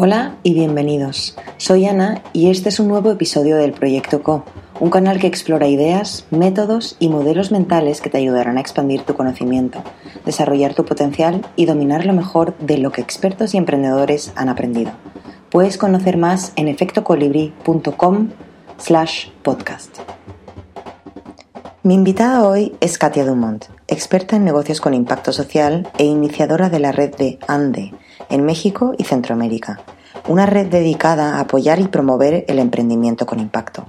Hola y bienvenidos. Soy Ana y este es un nuevo episodio del Proyecto Co, un canal que explora ideas, métodos y modelos mentales que te ayudarán a expandir tu conocimiento, desarrollar tu potencial y dominar lo mejor de lo que expertos y emprendedores han aprendido. Puedes conocer más en efectocolibri.com slash podcast. Mi invitada hoy es Katia Dumont, experta en negocios con impacto social e iniciadora de la red de ANDE, en México y Centroamérica, una red dedicada a apoyar y promover el emprendimiento con impacto.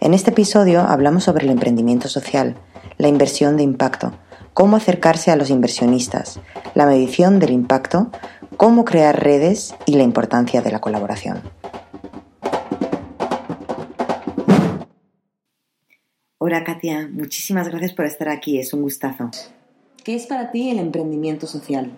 En este episodio hablamos sobre el emprendimiento social, la inversión de impacto, cómo acercarse a los inversionistas, la medición del impacto, cómo crear redes y la importancia de la colaboración. Hola Katia, muchísimas gracias por estar aquí, es un gustazo. ¿Qué es para ti el emprendimiento social?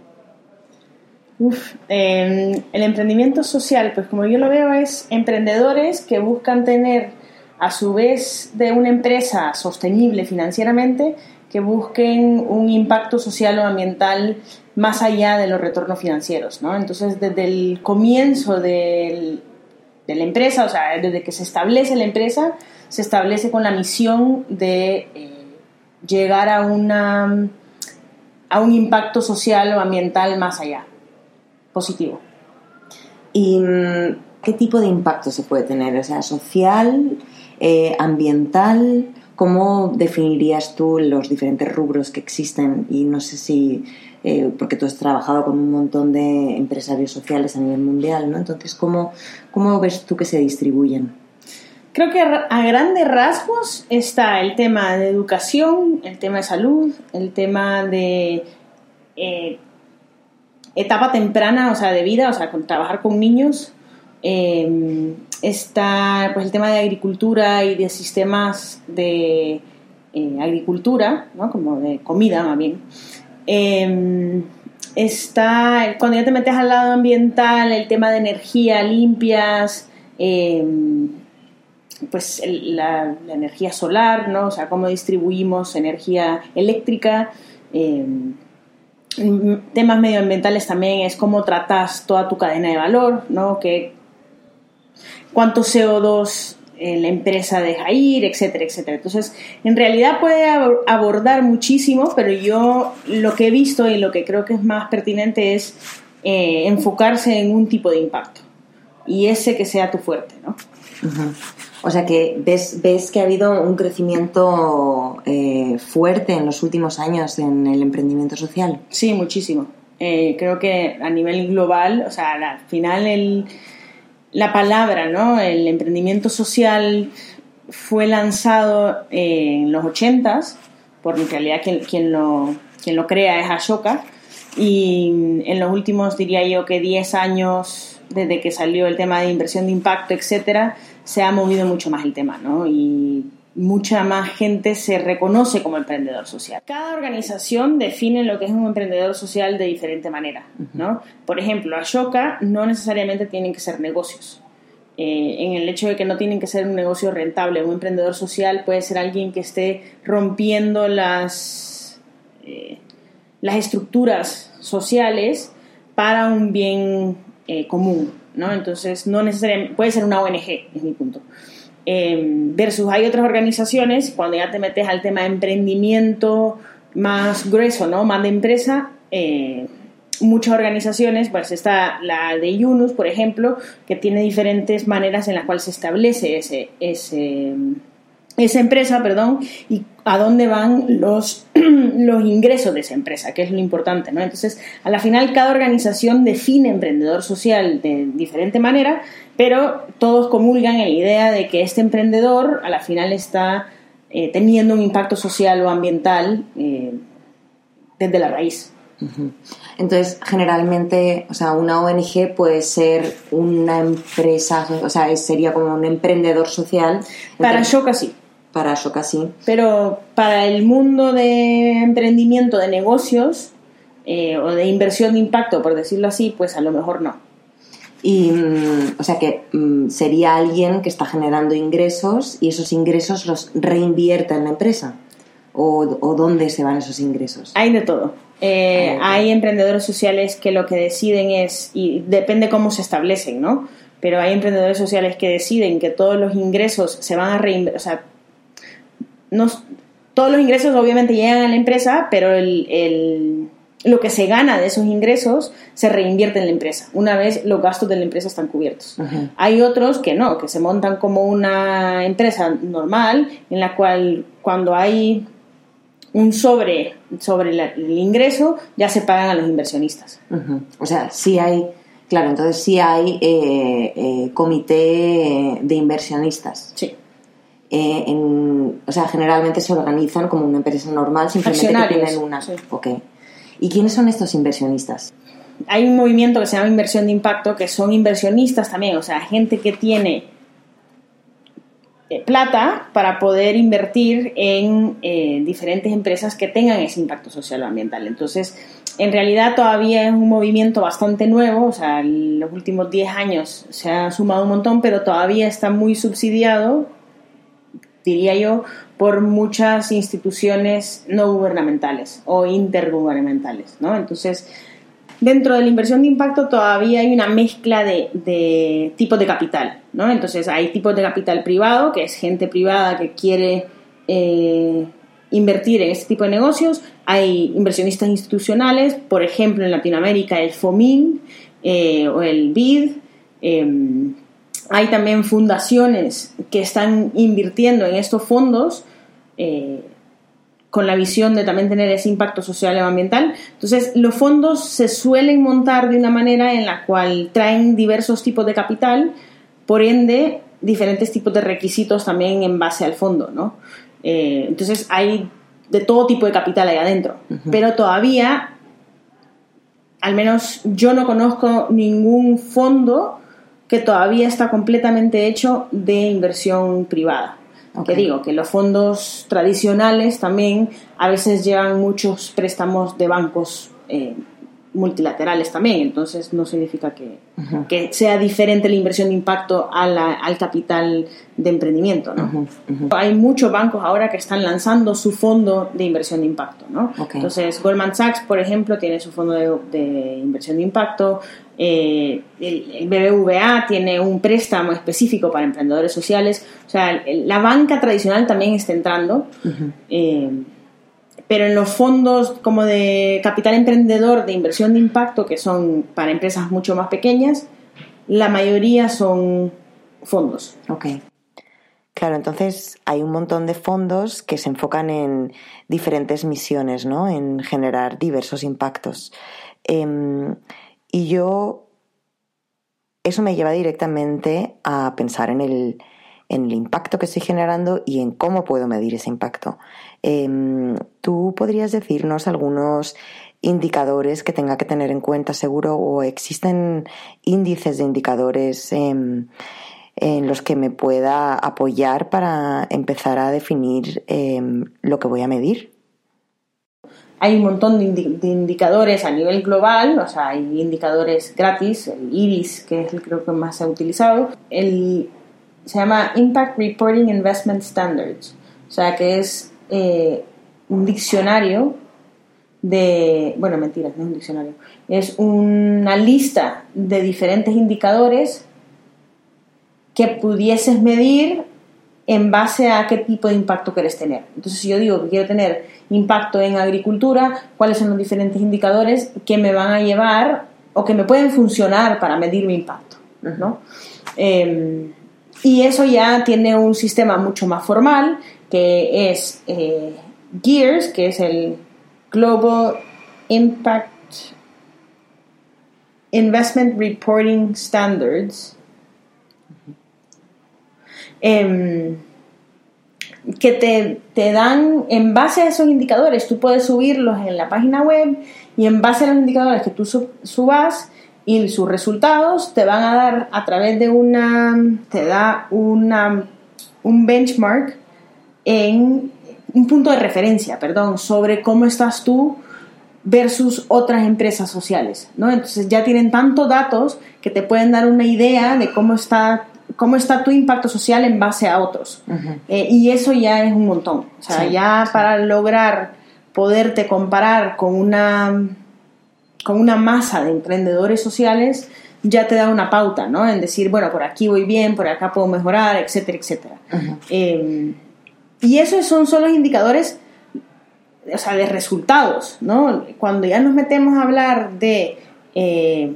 Uf, em, el emprendimiento social, pues como yo lo veo, es emprendedores que buscan tener, a su vez de una empresa sostenible financieramente, que busquen un impacto social o ambiental más allá de los retornos financieros, ¿no? Entonces, desde el comienzo de la empresa, o sea, desde que se establece la empresa, se establece con la misión de eh, llegar a, una, a un impacto social o ambiental más allá positivo. ¿Y mm, qué tipo de impacto se puede tener? O sea, social, eh, ambiental, ¿cómo definirías tú los diferentes rubros que existen? Y no sé si, eh, porque tú has trabajado con un montón de empresarios sociales a nivel mundial, ¿no? Entonces, ¿cómo, cómo ves tú que se distribuyen? Creo que a grandes rasgos está el tema de educación, el tema de salud, el tema de eh, etapa temprana, o sea, de vida, o sea, con, trabajar con niños. Eh, está pues el tema de agricultura y de sistemas de eh, agricultura, ¿no? como de comida más bien. Eh, está, cuando ya te metes al lado ambiental, el tema de energía limpias, pues la, la, energía solar, ¿no? o sea, cómo distribuimos energía eléctrica temas medioambientales también es cómo tratas toda tu cadena de valor, ¿no? Que, cuánto CO2 eh, la empresa deja ir, etcétera, etcétera. Entonces, en realidad puede abordar muchísimo, pero yo lo que he visto y lo que creo que es más pertinente es eh, enfocarse en un tipo de impacto y ese que sea tu fuerte, ¿no? O sea que ves, ves que ha habido un crecimiento eh, fuerte en los últimos años en el emprendimiento social. Sí, muchísimo. Eh, creo que a nivel global, o sea, al final el, la palabra, ¿no? El emprendimiento social fue lanzado en los 80s, por en realidad quien, quien, lo, quien lo crea es Ashoka, y en los últimos, diría yo, que 10 años, desde que salió el tema de inversión de impacto, etcétera, se ha movido mucho más el tema, ¿no? Y mucha más gente se reconoce como emprendedor social. Cada organización define lo que es un emprendedor social de diferente manera, ¿no? Por ejemplo, Ashoka no necesariamente tienen que ser negocios. Eh, en el hecho de que no tienen que ser un negocio rentable, un emprendedor social puede ser alguien que esté rompiendo las, eh, las estructuras sociales para un bien eh, común, ¿no? Entonces, no necesariamente, puede ser una ONG, es mi punto. Em, versus hay otras organizaciones, cuando ya te metes al tema de emprendimiento más grueso, ¿no? Más de empresa, eh, muchas organizaciones, pues está la de Yunus, por ejemplo, que tiene diferentes maneras en las cuales se establece ese, ese esa empresa, perdón, y a dónde van los, los ingresos de esa empresa, que es lo importante, ¿no? Entonces, a la final cada organización define emprendedor social de diferente manera, pero todos comulgan en la idea de que este emprendedor a la final está eh, teniendo un impacto social o ambiental eh, desde la raíz. Entonces, generalmente, o sea, una ONG puede ser una empresa, o sea, sería como un emprendedor social. Para Shoka sí para eso casi. Pero para el mundo de emprendimiento, de negocios eh, o de inversión de impacto, por decirlo así, pues a lo mejor no. Y, mm, o sea que mm, sería alguien que está generando ingresos y esos ingresos los reinvierte en la empresa. o, dónde se van esos ingresos? Hay de todo. Eh, hay emprendedores sociales que lo que deciden es, y depende cómo se establecen, ¿no? Pero hay emprendedores sociales que deciden que todos los ingresos se van a reinvertir, o sea, no, todos los ingresos obviamente llegan a la empresa, pero el, lo que se gana de esos ingresos se reinvierte en la empresa, una vez los gastos de la empresa están cubiertos. Hay otros que no, que se montan como una empresa normal, en la cual cuando hay un sobre sobre el ingreso, ya se pagan a los inversionistas. O sea, sí hay, claro, entonces sí hay eh, eh, comité de inversionistas. Sí. Eh, o sea, generalmente se organizan como una empresa normal, simplemente que tienen una. ¿Y quiénes son estos inversionistas? Hay un movimiento que se llama inversión de impacto, que son inversionistas también, o sea, gente que tiene eh, plata para poder invertir en eh, diferentes empresas que tengan ese impacto social o ambiental. Entonces, en realidad todavía es un movimiento bastante nuevo, o sea, en los últimos 10 años se ha sumado un montón, pero todavía está muy subsidiado, diría yo, por muchas instituciones no gubernamentales o intergubernamentales, ¿no? Entonces, dentro de la inversión de impacto todavía hay una mezcla de, tipos de capital, ¿no? Entonces hay tipos de capital privado, que es gente privada que quiere eh, invertir en este tipo de negocios, hay inversionistas institucionales, por ejemplo en Latinoamérica el FOMIN eh, o el BID, em, hay también fundaciones que están invirtiendo en estos fondos, eh, con la visión de también tener ese impacto social y ambiental. Entonces, los fondos se suelen montar de una manera en la cual traen diversos tipos de capital, por ende, diferentes tipos de requisitos también en base al fondo, ¿no? Eh, entonces, hay de todo tipo de capital ahí adentro, pero todavía, al menos yo no conozco ningún fondo que todavía está completamente hecho de inversión privada. Que digo, que los fondos tradicionales también a veces llevan muchos préstamos de bancos eh, multilaterales también, entonces no significa que, que, sea diferente la inversión de impacto al capital de emprendimiento. ¿no? Hay muchos bancos ahora que están lanzando su fondo de inversión de impacto. ¿no? Entonces, Goldman Sachs, por ejemplo, tiene su fondo de, inversión de impacto, eh, el, BBVA tiene un préstamo específico para emprendedores sociales, o sea, la banca tradicional también está entrando pero en los fondos como de capital emprendedor de inversión de impacto, que son para empresas mucho más pequeñas, la mayoría son fondos. Ok. Claro, entonces hay un montón de fondos que se enfocan en diferentes misiones, ¿no? En generar diversos impactos. Em, y yo, eso me lleva directamente a pensar en el, en el impacto que estoy generando y en cómo puedo medir ese impacto. Em, ¿Tú podrías decirnos algunos indicadores que tenga que tener en cuenta seguro o existen índices de indicadores em, en los que me pueda apoyar para empezar a definir em, lo que voy a medir? Hay un montón de, indicadores a nivel global, o sea, hay indicadores gratis, el IRIS, que es el creo que más se ha utilizado, el, se llama Impact Reporting Investment Standards, o sea, que es eh, un diccionario de, bueno, mentiras, no es un diccionario, es una lista de diferentes indicadores que pudieses medir en base a qué tipo de impacto quieres tener. Entonces, si yo digo que quiero tener impacto en agricultura, ¿cuáles son los diferentes indicadores que me van a llevar o que me pueden funcionar para medir mi impacto? ¿no? Em, y eso ya tiene un sistema mucho más formal que es eh, GEARS, que es el Global Impact Investment Reporting Standards, em, que te, te, dan, en base a esos indicadores, tú puedes subirlos en la página web y en base a los indicadores que tú subas y sus resultados te van a dar a través de una, te da una, un benchmark en un punto de referencia, perdón, sobre cómo estás tú versus otras empresas sociales, ¿no? Entonces ya tienen tantos datos que te pueden dar una idea de cómo está cómo está tu impacto social en base a otros. Eh, y eso ya es un montón. O sea, ya para lograr poderte comparar con una, con una masa de emprendedores sociales, ya te da una pauta, ¿no? En decir, bueno, por aquí voy bien, por acá puedo mejorar, etcétera, etcétera. Eh, y esos son solo indicadores, o sea, de resultados, ¿no? Cuando ya nos metemos a hablar de eh,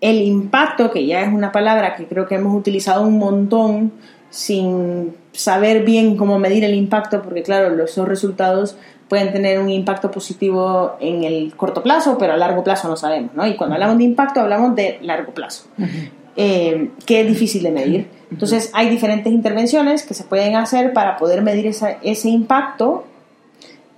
el impacto, que ya es una palabra que creo que hemos utilizado un montón sin saber bien cómo medir el impacto, porque claro, esos resultados pueden tener un impacto positivo en el corto plazo, pero a largo plazo no sabemos, ¿no? Y cuando hablamos de impacto hablamos de largo plazo, eh, que es difícil de medir. Entonces hay diferentes intervenciones que se pueden hacer para poder medir ese impacto,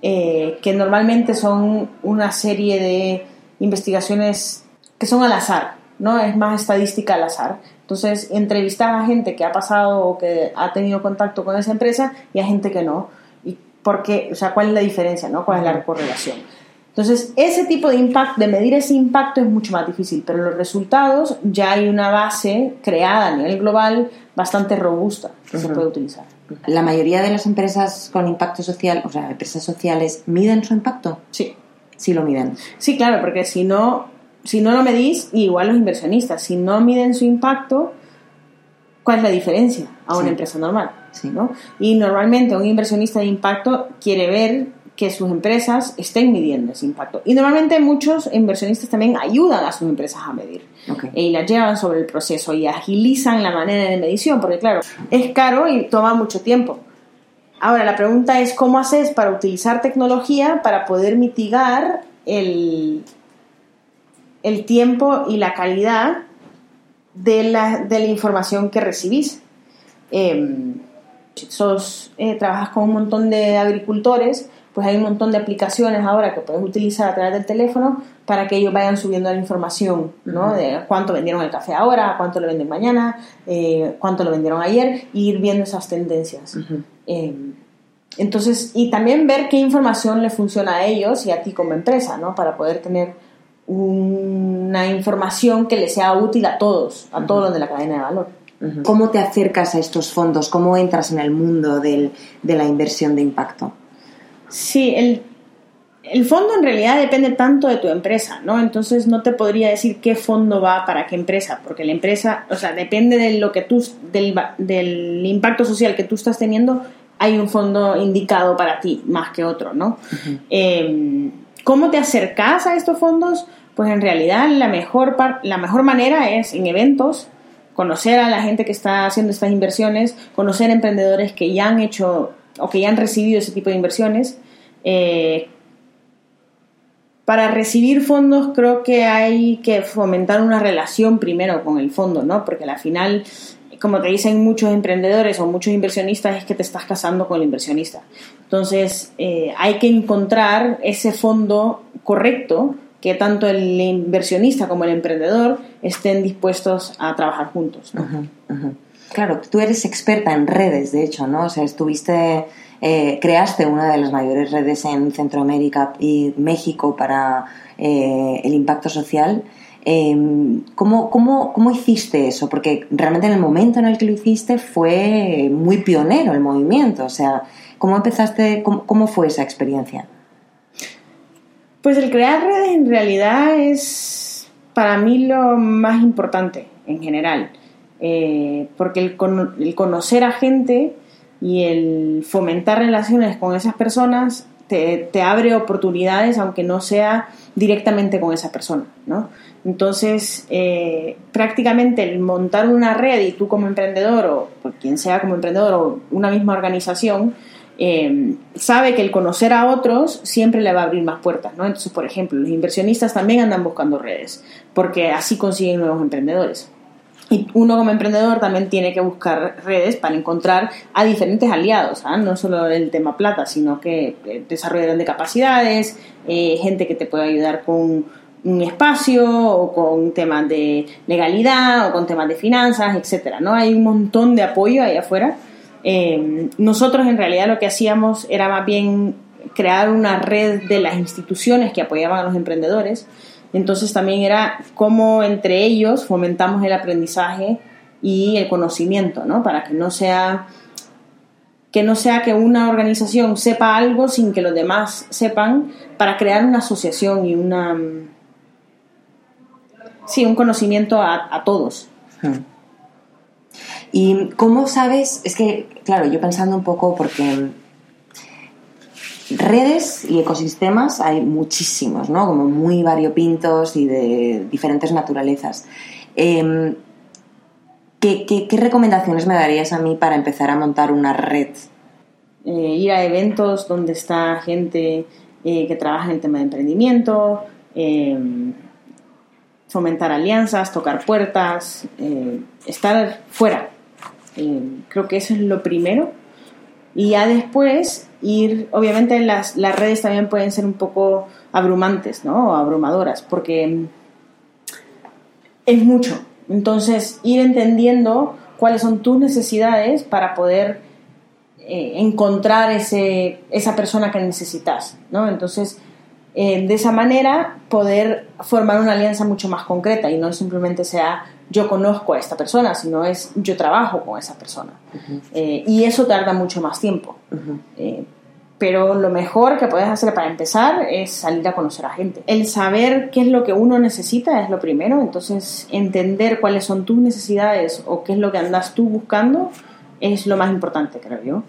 eh, que normalmente son una serie de investigaciones que son al azar, ¿no? Es más estadística al azar. Entonces, entrevistar a gente que ha pasado o que ha tenido contacto con esa empresa y a gente que no porque, o sea, ¿cuál es la diferencia, no? ¿Cuál es la correlación? Entonces, ese tipo de impacto, de medir ese impacto es mucho más difícil, pero los resultados ya hay una base creada a nivel global bastante robusta que se puede utilizar. ¿La mayoría de las empresas con impacto social, o sea, empresas sociales, miden su impacto? Sí. Sí lo miden. Sí, claro, porque si no, si no lo medís, igual los inversionistas, si no miden su impacto, ¿cuál es la diferencia a una empresa normal? ¿no? Y normalmente un inversionista de impacto quiere ver que sus empresas estén midiendo ese impacto. Y normalmente muchos inversionistas también ayudan a sus empresas a medir y las llevan sobre el proceso y agilizan la manera de medición, porque claro, es caro y toma mucho tiempo. Ahora, la pregunta es cómo haces para utilizar tecnología para poder mitigar el, el tiempo y la calidad de la, de la información que recibís. Em, sos, eh, trabajas con un montón de agricultores, pues hay un montón de aplicaciones ahora que puedes utilizar a través del teléfono para que ellos vayan subiendo la información, ¿no? De cuánto vendieron el café ahora, cuánto lo venden mañana, eh, cuánto lo vendieron ayer, e ir viendo esas tendencias. Eh, entonces, y también ver qué información le funciona a ellos y a ti como empresa, ¿no? Para poder tener una información que le sea útil a todos, a todos los de la cadena de valor. ¿Cómo te acercas a estos fondos? ¿Cómo entras en el mundo de la inversión de impacto? Sí, el, el, fondo en realidad depende tanto de tu empresa, ¿no? Entonces no te podría decir qué fondo va para qué empresa, porque la empresa, o sea, depende de lo que tú, del, del impacto social que tú estás teniendo, hay un fondo indicado para ti más que otro, ¿no? ¿Cómo te acercas a estos fondos? Pues en realidad la mejor, la mejor manera es en eventos, conocer a la gente que está haciendo estas inversiones, conocer emprendedores que ya han hecho o que ya han recibido ese tipo de inversiones. Eh, para recibir fondos creo que hay que fomentar una relación primero con el fondo, ¿no? Porque al final, como te dicen muchos emprendedores o muchos inversionistas, es que te estás casando con el inversionista. Entonces, eh, hay que encontrar ese fondo correcto que tanto el inversionista como el emprendedor estén dispuestos a trabajar juntos. Claro, tú eres experta en redes, de hecho, ¿no? O sea, estuviste, eh, creaste una de las mayores redes en Centroamérica y México para eh, el impacto social. Em, ¿cómo, cómo, cómo, hiciste eso? Porque realmente en el momento en el que lo hiciste fue muy pionero el movimiento. O sea, ¿cómo empezaste, cómo fue esa experiencia? Pues el crear redes en realidad es para mí lo más importante en general, eh, porque el, conocer a gente y el fomentar relaciones con esas personas te, abre oportunidades aunque no sea directamente con esa persona, ¿no? Entonces, eh, prácticamente el montar una red y tú como emprendedor o quien sea como emprendedor o una misma organización, eh, sabe que el conocer a otros siempre le va a abrir más puertas, ¿no? Entonces, por ejemplo, los inversionistas también andan buscando redes, porque así consiguen nuevos emprendedores. Y uno como emprendedor también tiene que buscar redes para encontrar a diferentes aliados, ¿ah? no solo el tema plata, sino que eh, desarrollo de capacidades, eh, gente que te puede ayudar con un espacio o con temas de legalidad o con temas de finanzas, etcétera, ¿no? Hay un montón de apoyo ahí afuera eh, nosotros en realidad lo que hacíamos era más bien crear una red de las instituciones que apoyaban a los emprendedores. Entonces también era cómo entre ellos fomentamos el aprendizaje y el conocimiento, ¿no? Para que no sea que no sea que una organización sepa algo sin que los demás sepan, para crear una asociación y una sí, un conocimiento a, todos. Hmm. ¿Y cómo sabes? Es que, claro, yo pensando un poco, porque redes y ecosistemas hay muchísimos, ¿no? Como muy variopintos y de diferentes naturalezas. Em, ¿qué, recomendaciones me darías a mí para empezar a montar una red? Eh, ir a eventos donde está gente eh, que trabaja en el tema de emprendimiento, em, fomentar alianzas, tocar puertas, eh, estar fuera. Creo que eso es lo primero. Y ya después ir, obviamente las, las redes también pueden ser un poco abrumantes, ¿no? O abrumadoras, porque es mucho. Entonces, ir entendiendo cuáles son tus necesidades para poder eh, encontrar ese, esa persona que necesitas, ¿no? Entonces, eh, de esa manera poder formar una alianza mucho más concreta y no simplemente sea yo conozco a esta persona, sino es yo trabajo con esa persona. Eh, y eso tarda mucho más tiempo. pero lo mejor que puedes hacer para empezar es salir a conocer a gente. El saber qué es lo que uno necesita es lo primero, entonces entender cuáles son tus necesidades o qué es lo que andas tú buscando es lo más importante, creo yo.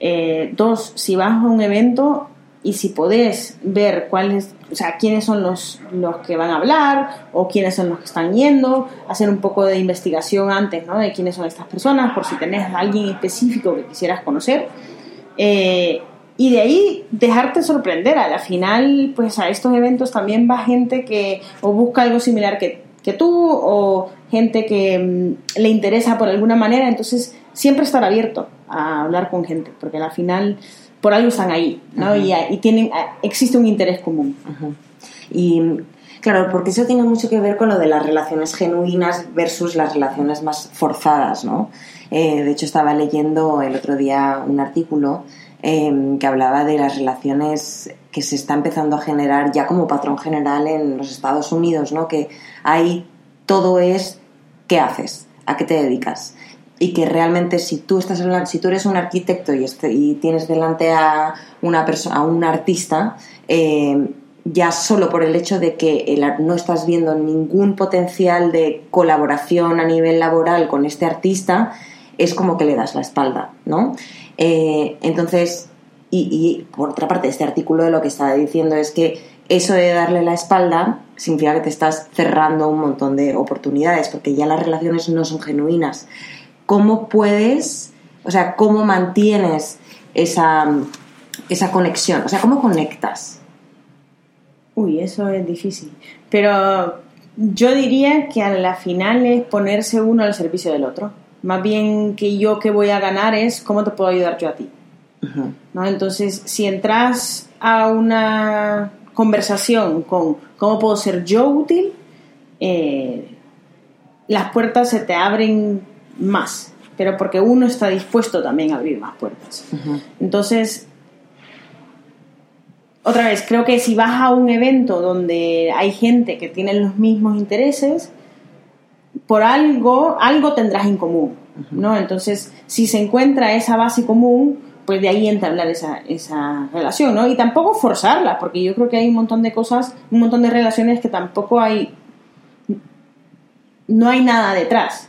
Eh, dos, si vas a un evento y si podés ver cuáles, o sea, quiénes son los, los que van a hablar o quiénes son los que están yendo, hacer un poco de investigación antes, ¿no? De quiénes son estas personas, por si tenés a alguien específico que quisieras conocer. Eh, y de ahí dejarte sorprender. A la final, pues a estos eventos también va gente que o busca algo similar que, que tú o gente que mm, le interesa por alguna manera. Entonces, siempre estar abierto a hablar con gente, porque al final por algo están ahí, ¿no? y, tienen, existe un interés común. Y claro, porque eso tiene mucho que ver con lo de las relaciones genuinas versus las relaciones más forzadas, ¿no? Eh, de hecho, estaba leyendo el otro día un artículo em, que hablaba de las relaciones que se está empezando a generar ya como patrón general en los Estados Unidos, ¿no? Que ahí todo es ¿qué haces? ¿A qué te dedicas? Y que realmente si tú estás si tú eres un arquitecto y, este, tienes delante a una persona a un artista eh, ya solo por el hecho de que no estás viendo ningún potencial de colaboración a nivel laboral con este artista es como que le das la espalda no eh, entonces y, por otra parte este artículo lo que está diciendo es que eso de darle la espalda significa que te estás cerrando un montón de oportunidades porque ya las relaciones no son genuinas cómo puedes, o sea, cómo mantienes esa, esa conexión, o sea, cómo conectas. Uy, eso es difícil. Pero yo diría que a la final es ponerse uno al servicio del otro. Más bien que yo que voy a ganar es cómo te puedo ayudar yo a ti. ¿No? Entonces, si entras a una conversación con cómo puedo ser yo útil, eh, las puertas se te abren más, pero porque uno está dispuesto también a abrir más puertas. Entonces, otra vez, creo que si vas a un evento donde hay gente que tiene los mismos intereses, por algo, algo tendrás en común, ¿no? Entonces, si se encuentra esa base común, pues de ahí entablar esa, esa relación, ¿no? Y tampoco forzarla, porque yo creo que hay un montón de cosas, un montón de relaciones que tampoco hay, no hay nada detrás.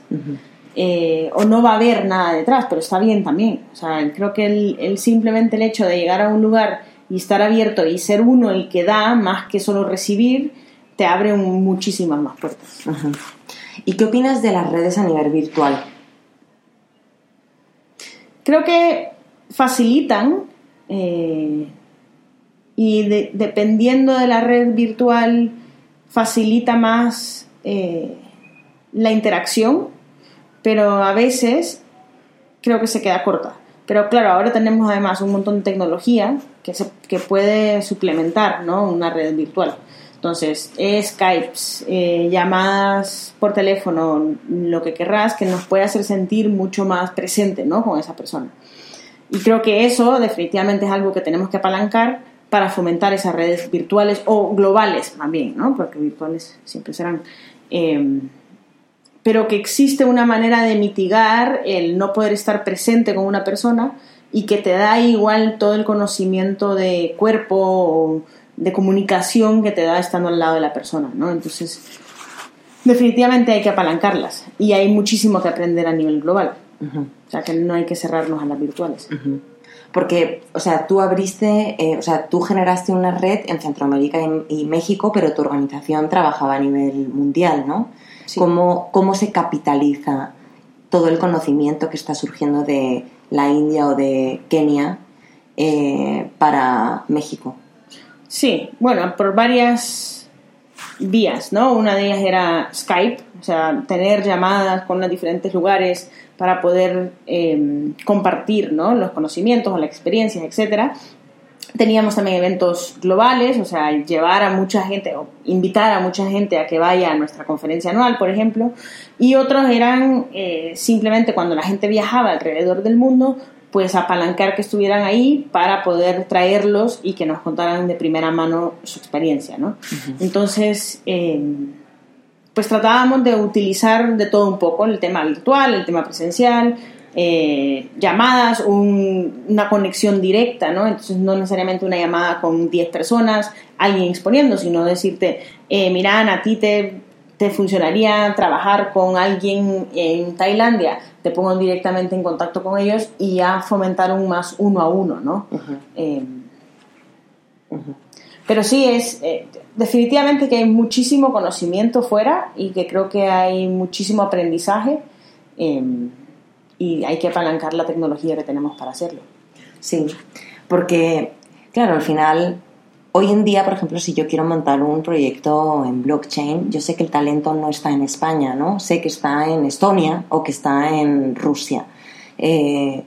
Eh, o no va a haber nada detrás, pero está bien también. O sea, creo que el, simplemente el hecho de llegar a un lugar y estar abierto y ser uno el que da más que solo recibir, te abre muchísimas más puertas. ¿Y qué opinas de las redes a nivel virtual? Creo que facilitan eh, y dependiendo de la red virtual facilita más eh, la interacción pero a veces creo que se queda corta. Pero claro, ahora tenemos además un montón de tecnología que, se, que puede suplementar ¿no? una red virtual. Entonces, Skype, eh, llamadas por teléfono, lo que querrás, que nos puede hacer sentir mucho más presente ¿no? con esa persona. Y creo que eso definitivamente es algo que tenemos que apalancar para fomentar esas redes virtuales o globales también, ¿no? porque virtuales siempre serán. Eh, pero que existe una manera de mitigar el no poder estar presente con una persona y que te da igual todo el conocimiento de cuerpo o de comunicación que te da estando al lado de la persona, ¿no? Entonces, definitivamente hay que apalancarlas y hay muchísimo que aprender a nivel global. O sea, que no hay que cerrarnos a las virtuales. Porque, o sea, tú abriste, eh, o sea, tú generaste una red en Centroamérica y, México, pero tu organización trabajaba a nivel mundial, ¿no? ¿Cómo, ¿Cómo se capitaliza todo el conocimiento que está surgiendo de la India o de Kenia eh, para México? Sí, bueno, por varias vías, ¿no? Una de ellas era Skype, o sea, tener llamadas con los diferentes lugares para poder em, compartir ¿no? los conocimientos o las experiencias, etc. Teníamos también eventos globales, o sea, llevar a mucha gente o invitar a mucha gente a que vaya a nuestra conferencia anual, por ejemplo. Y otros eran eh, simplemente cuando la gente viajaba alrededor del mundo, pues apalancar que estuvieran ahí para poder traerlos y que nos contaran de primera mano su experiencia, ¿no? Entonces, em, pues tratábamos de utilizar de todo un poco, el tema virtual, el tema presencial, eh, llamadas, una conexión directa, ¿no? Entonces no necesariamente una llamada con 10 personas, alguien exponiendo, sino decirte, eh, mira, a ti te, te funcionaría trabajar con alguien en Tailandia, te pongo directamente en contacto con ellos y ya fomentar un más uno a uno, ¿no? Eh, pero sí, es eh, definitivamente que hay muchísimo conocimiento fuera y que creo que hay muchísimo aprendizaje em, y hay que apalancar la tecnología que tenemos para hacerlo. Sí, porque, claro, al final, hoy en día, por ejemplo, si yo quiero montar un proyecto en blockchain, yo sé que el talento no está en España, ¿no? Sé que está en Estonia o que está en Rusia. Eh,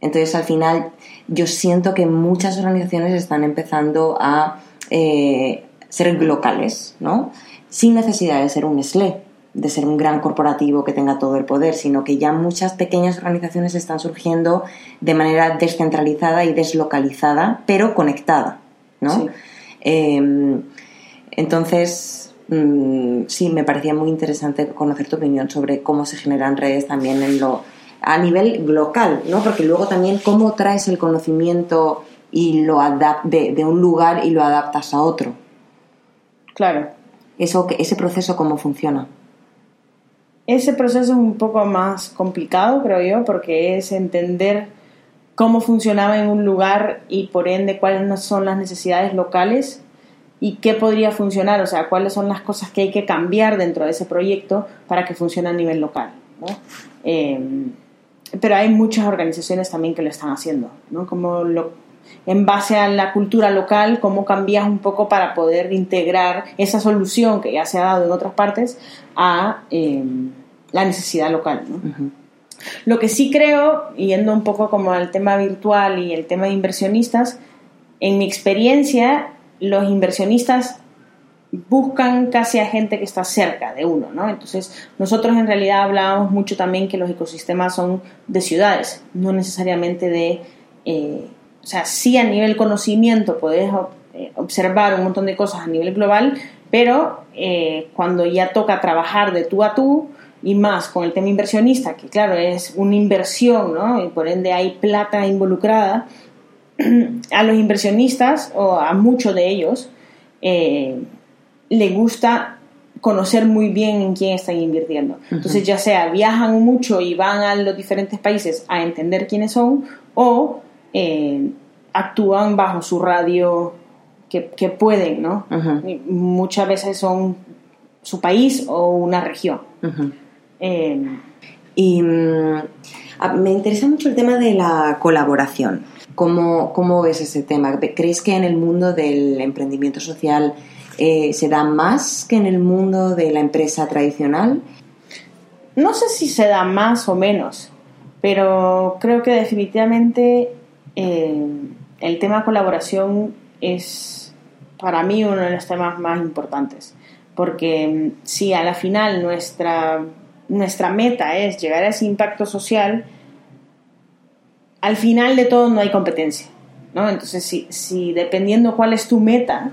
entonces, al final, yo siento que muchas organizaciones están empezando a eh, ser locales, ¿no? Sin necesidad de ser un SLE, de ser un gran corporativo que tenga todo el poder, sino que ya muchas pequeñas organizaciones están surgiendo de manera descentralizada y deslocalizada, pero conectada, ¿no? Em, entonces, mm, sí, me parecía muy interesante conocer tu opinión sobre cómo se generan redes también en lo a nivel local, ¿no? Porque luego también cómo traes el conocimiento y lo de, de un lugar y lo adaptas a otro. Claro. Eso, ese proceso cómo funciona. Ese proceso es un poco más complicado, creo yo, porque es entender cómo funcionaba en un lugar y por ende cuáles son las necesidades locales y qué podría funcionar, o sea, cuáles son las cosas que hay que cambiar dentro de ese proyecto para que funcione a nivel local. Eh, pero hay muchas organizaciones también que lo están haciendo, ¿no? Como lo, en base a la cultura local, cómo cambias un poco para poder integrar esa solución que ya se ha dado en otras partes a em, la necesidad local, ¿no? Lo que sí creo, yendo un poco como al tema virtual y el tema de inversionistas, en mi experiencia, los inversionistas buscan casi a gente que está cerca de uno, ¿no? Entonces, nosotros en realidad hablábamos mucho también que los ecosistemas son de ciudades, no necesariamente de, eh, o sea, sí a nivel conocimiento puedes eh, observar un montón de cosas a nivel global, pero eh, cuando ya toca trabajar de tú a tú, y más con el tema inversionista, que claro, es una inversión, ¿no? Y por ende hay plata involucrada, a los inversionistas, o a muchos de ellos, le gusta conocer muy bien en quién están invirtiendo. Entonces, ya sea viajan mucho y van a los diferentes países a entender quiénes son o eh, actúan bajo su radio que, pueden, ¿no? Muchas veces son su país o una región. Eh, y mm, me interesa mucho el tema de la colaboración. ¿Cómo, ¿Cómo ves ese tema? ¿Crees que en el mundo del emprendimiento social eh, se da más que en el mundo de la empresa tradicional. No sé si se da más o menos, pero creo que definitivamente eh, el tema colaboración es para mí uno de los temas más importantes, porque mm, si a la final nuestra, nuestra meta es llegar a ese impacto social, al final de todo no hay competencia. ¿no? Entonces, si, si dependiendo cuál es tu meta,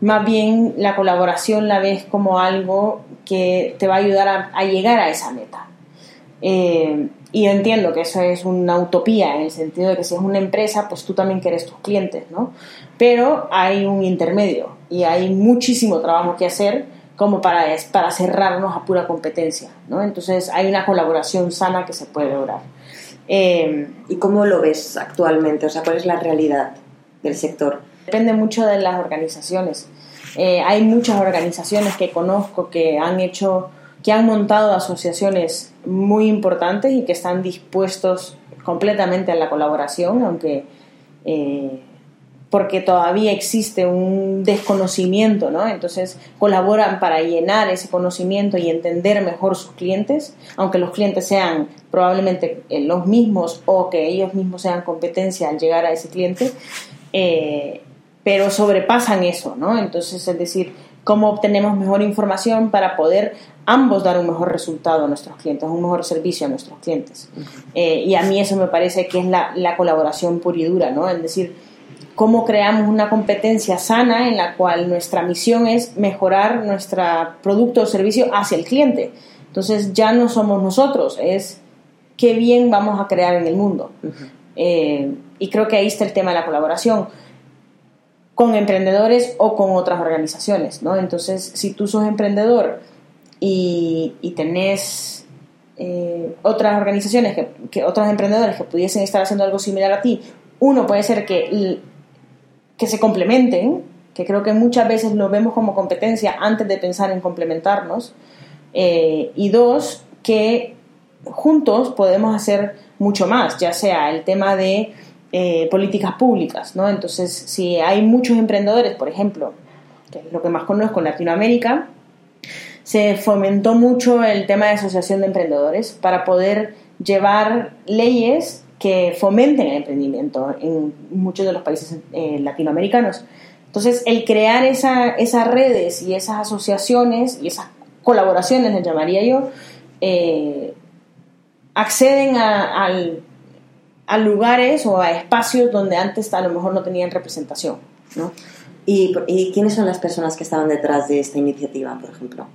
más bien la colaboración la ves como algo que te va a ayudar a, llegar a esa meta. Eh, y yo entiendo que eso es una utopía en el sentido de que si es una empresa, pues tú también quieres tus clientes, ¿no? Pero hay un intermedio y hay muchísimo trabajo que hacer como para, para cerrarnos a pura competencia, ¿no? Entonces hay una colaboración sana que se puede lograr. Eh, ¿Y cómo lo ves actualmente? O sea, ¿cuál es la realidad del sector? Depende mucho de las organizaciones. Eh, hay muchas organizaciones que conozco que han hecho, que han montado asociaciones muy importantes y que están dispuestos completamente a la colaboración, aunque eh, porque todavía existe un desconocimiento, ¿no? Entonces colaboran para llenar ese conocimiento y entender mejor sus clientes, aunque los clientes sean probablemente eh, los mismos o que ellos mismos sean competencia al llegar a ese cliente, eh, pero sobrepasan eso, ¿no? Entonces, es decir, cómo obtenemos mejor información para poder ambos dar un mejor resultado a nuestros clientes, un mejor servicio a nuestros clientes. Eh, y a mí eso me parece que es la, la colaboración pura y dura, ¿no? Es decir, cómo creamos una competencia sana en la cual nuestra misión es mejorar nuestro producto o servicio hacia el cliente. Entonces ya no somos nosotros, es qué bien vamos a crear en el mundo. Eh, y creo que ahí está el tema de la colaboración con emprendedores o con otras organizaciones, ¿no? Entonces, si tú sos emprendedor y, tenés eh, otras organizaciones, que, que, otros emprendedores que pudiesen estar haciendo algo similar a ti, uno puede ser que, que se complementen, que creo que muchas veces lo vemos como competencia antes de pensar en complementarnos, eh, y dos, que juntos podemos hacer mucho más, ya sea el tema de eh, políticas públicas, ¿no? Entonces, si hay muchos emprendedores, por ejemplo, que es lo que más conozco en Latinoamérica, se fomentó mucho el tema de asociación de emprendedores para poder llevar leyes que fomenten el emprendimiento en muchos de los países eh, latinoamericanos. Entonces, el crear esa, esas redes y esas asociaciones y esas colaboraciones, les llamaría yo, eh, acceden al a lugares o a espacios donde antes a lo mejor no tenían representación. ¿no? ¿Y, quiénes son las personas que estaban detrás de esta iniciativa, por ejemplo?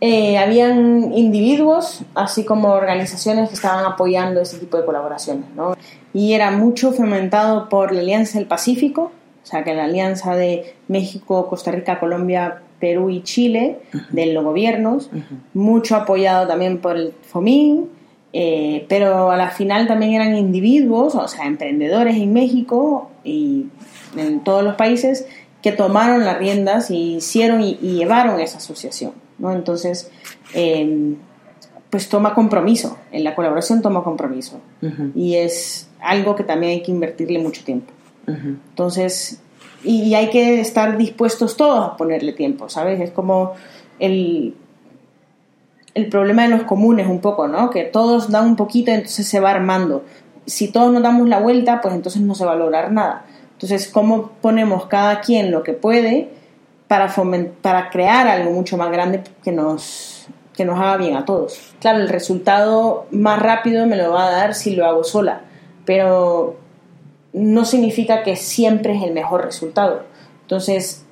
Eh, habían individuos, así como organizaciones que estaban apoyando ese tipo de colaboraciones. ¿no? Y era mucho fomentado por la Alianza del Pacífico, o sea, que la alianza de México, Costa Rica, Colombia, Perú y Chile, de los gobiernos, mucho apoyado también por el FOMIN, eh, pero a la final también eran individuos, o sea, emprendedores en México y en todos los países que tomaron las riendas y hicieron y, llevaron esa asociación, ¿no? Entonces, em, pues toma compromiso, en la colaboración toma compromiso y es algo que también hay que invertirle mucho tiempo. Entonces, y hay que estar dispuestos todos a ponerle tiempo, ¿sabes? Es como el el problema de los comunes un poco, ¿no? Que todos dan un poquito y entonces se va armando. Si todos nos damos la vuelta, pues entonces no se va a lograr nada. Entonces, ¿cómo ponemos cada quien lo que puede para, para crear algo mucho más grande que nos, que nos haga bien a todos? Claro, el resultado más rápido me lo va a dar si lo hago sola, pero no significa que siempre es el mejor resultado. Entonces,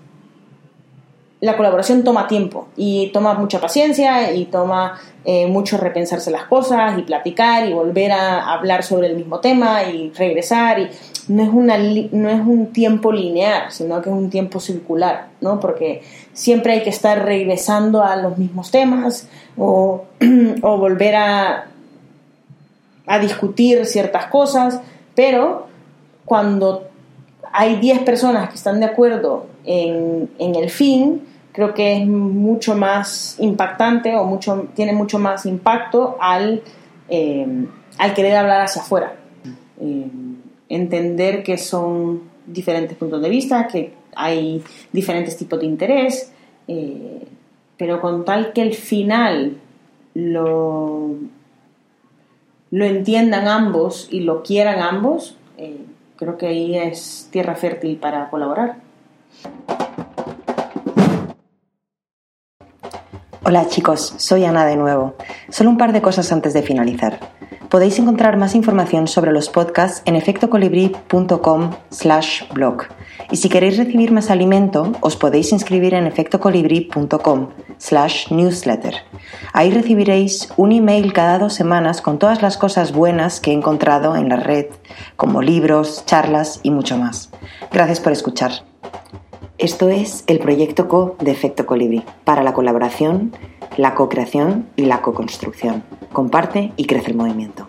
la colaboración toma tiempo y toma mucha paciencia y toma eh, mucho repensarse las cosas y platicar y volver a hablar sobre el mismo tema y regresar y no es, una, no es un tiempo lineal, sino que es un tiempo circular, ¿no? Porque siempre hay que estar regresando a los mismos temas o, o volver a, a discutir ciertas cosas, pero cuando hay 10 personas que están de acuerdo en, en el fin, creo que es mucho más impactante o mucho, tiene mucho más impacto al, eh, querer hablar hacia afuera. Eh, entender que son diferentes puntos de vista, que hay diferentes tipos de interés, eh, pero con tal que el final lo, lo entiendan ambos y lo quieran ambos, creo que ahí es tierra fértil para colaborar. Hola chicos, soy Ana de nuevo. Solo un par de cosas antes de finalizar. Podéis encontrar más información sobre los podcasts en efectocolibri.com slash blog. Y si queréis recibir más alimento, os podéis inscribir en efectocolibri.com slash newsletter. Ahí recibiréis un email cada dos semanas con todas las cosas buenas que he encontrado en la red, como libros, charlas y mucho más. Gracias por escuchar. Esto es el proyecto Co de Efecto Colibri, para la colaboración, la co-creación y la co-construcción. Comparte y crece el movimiento.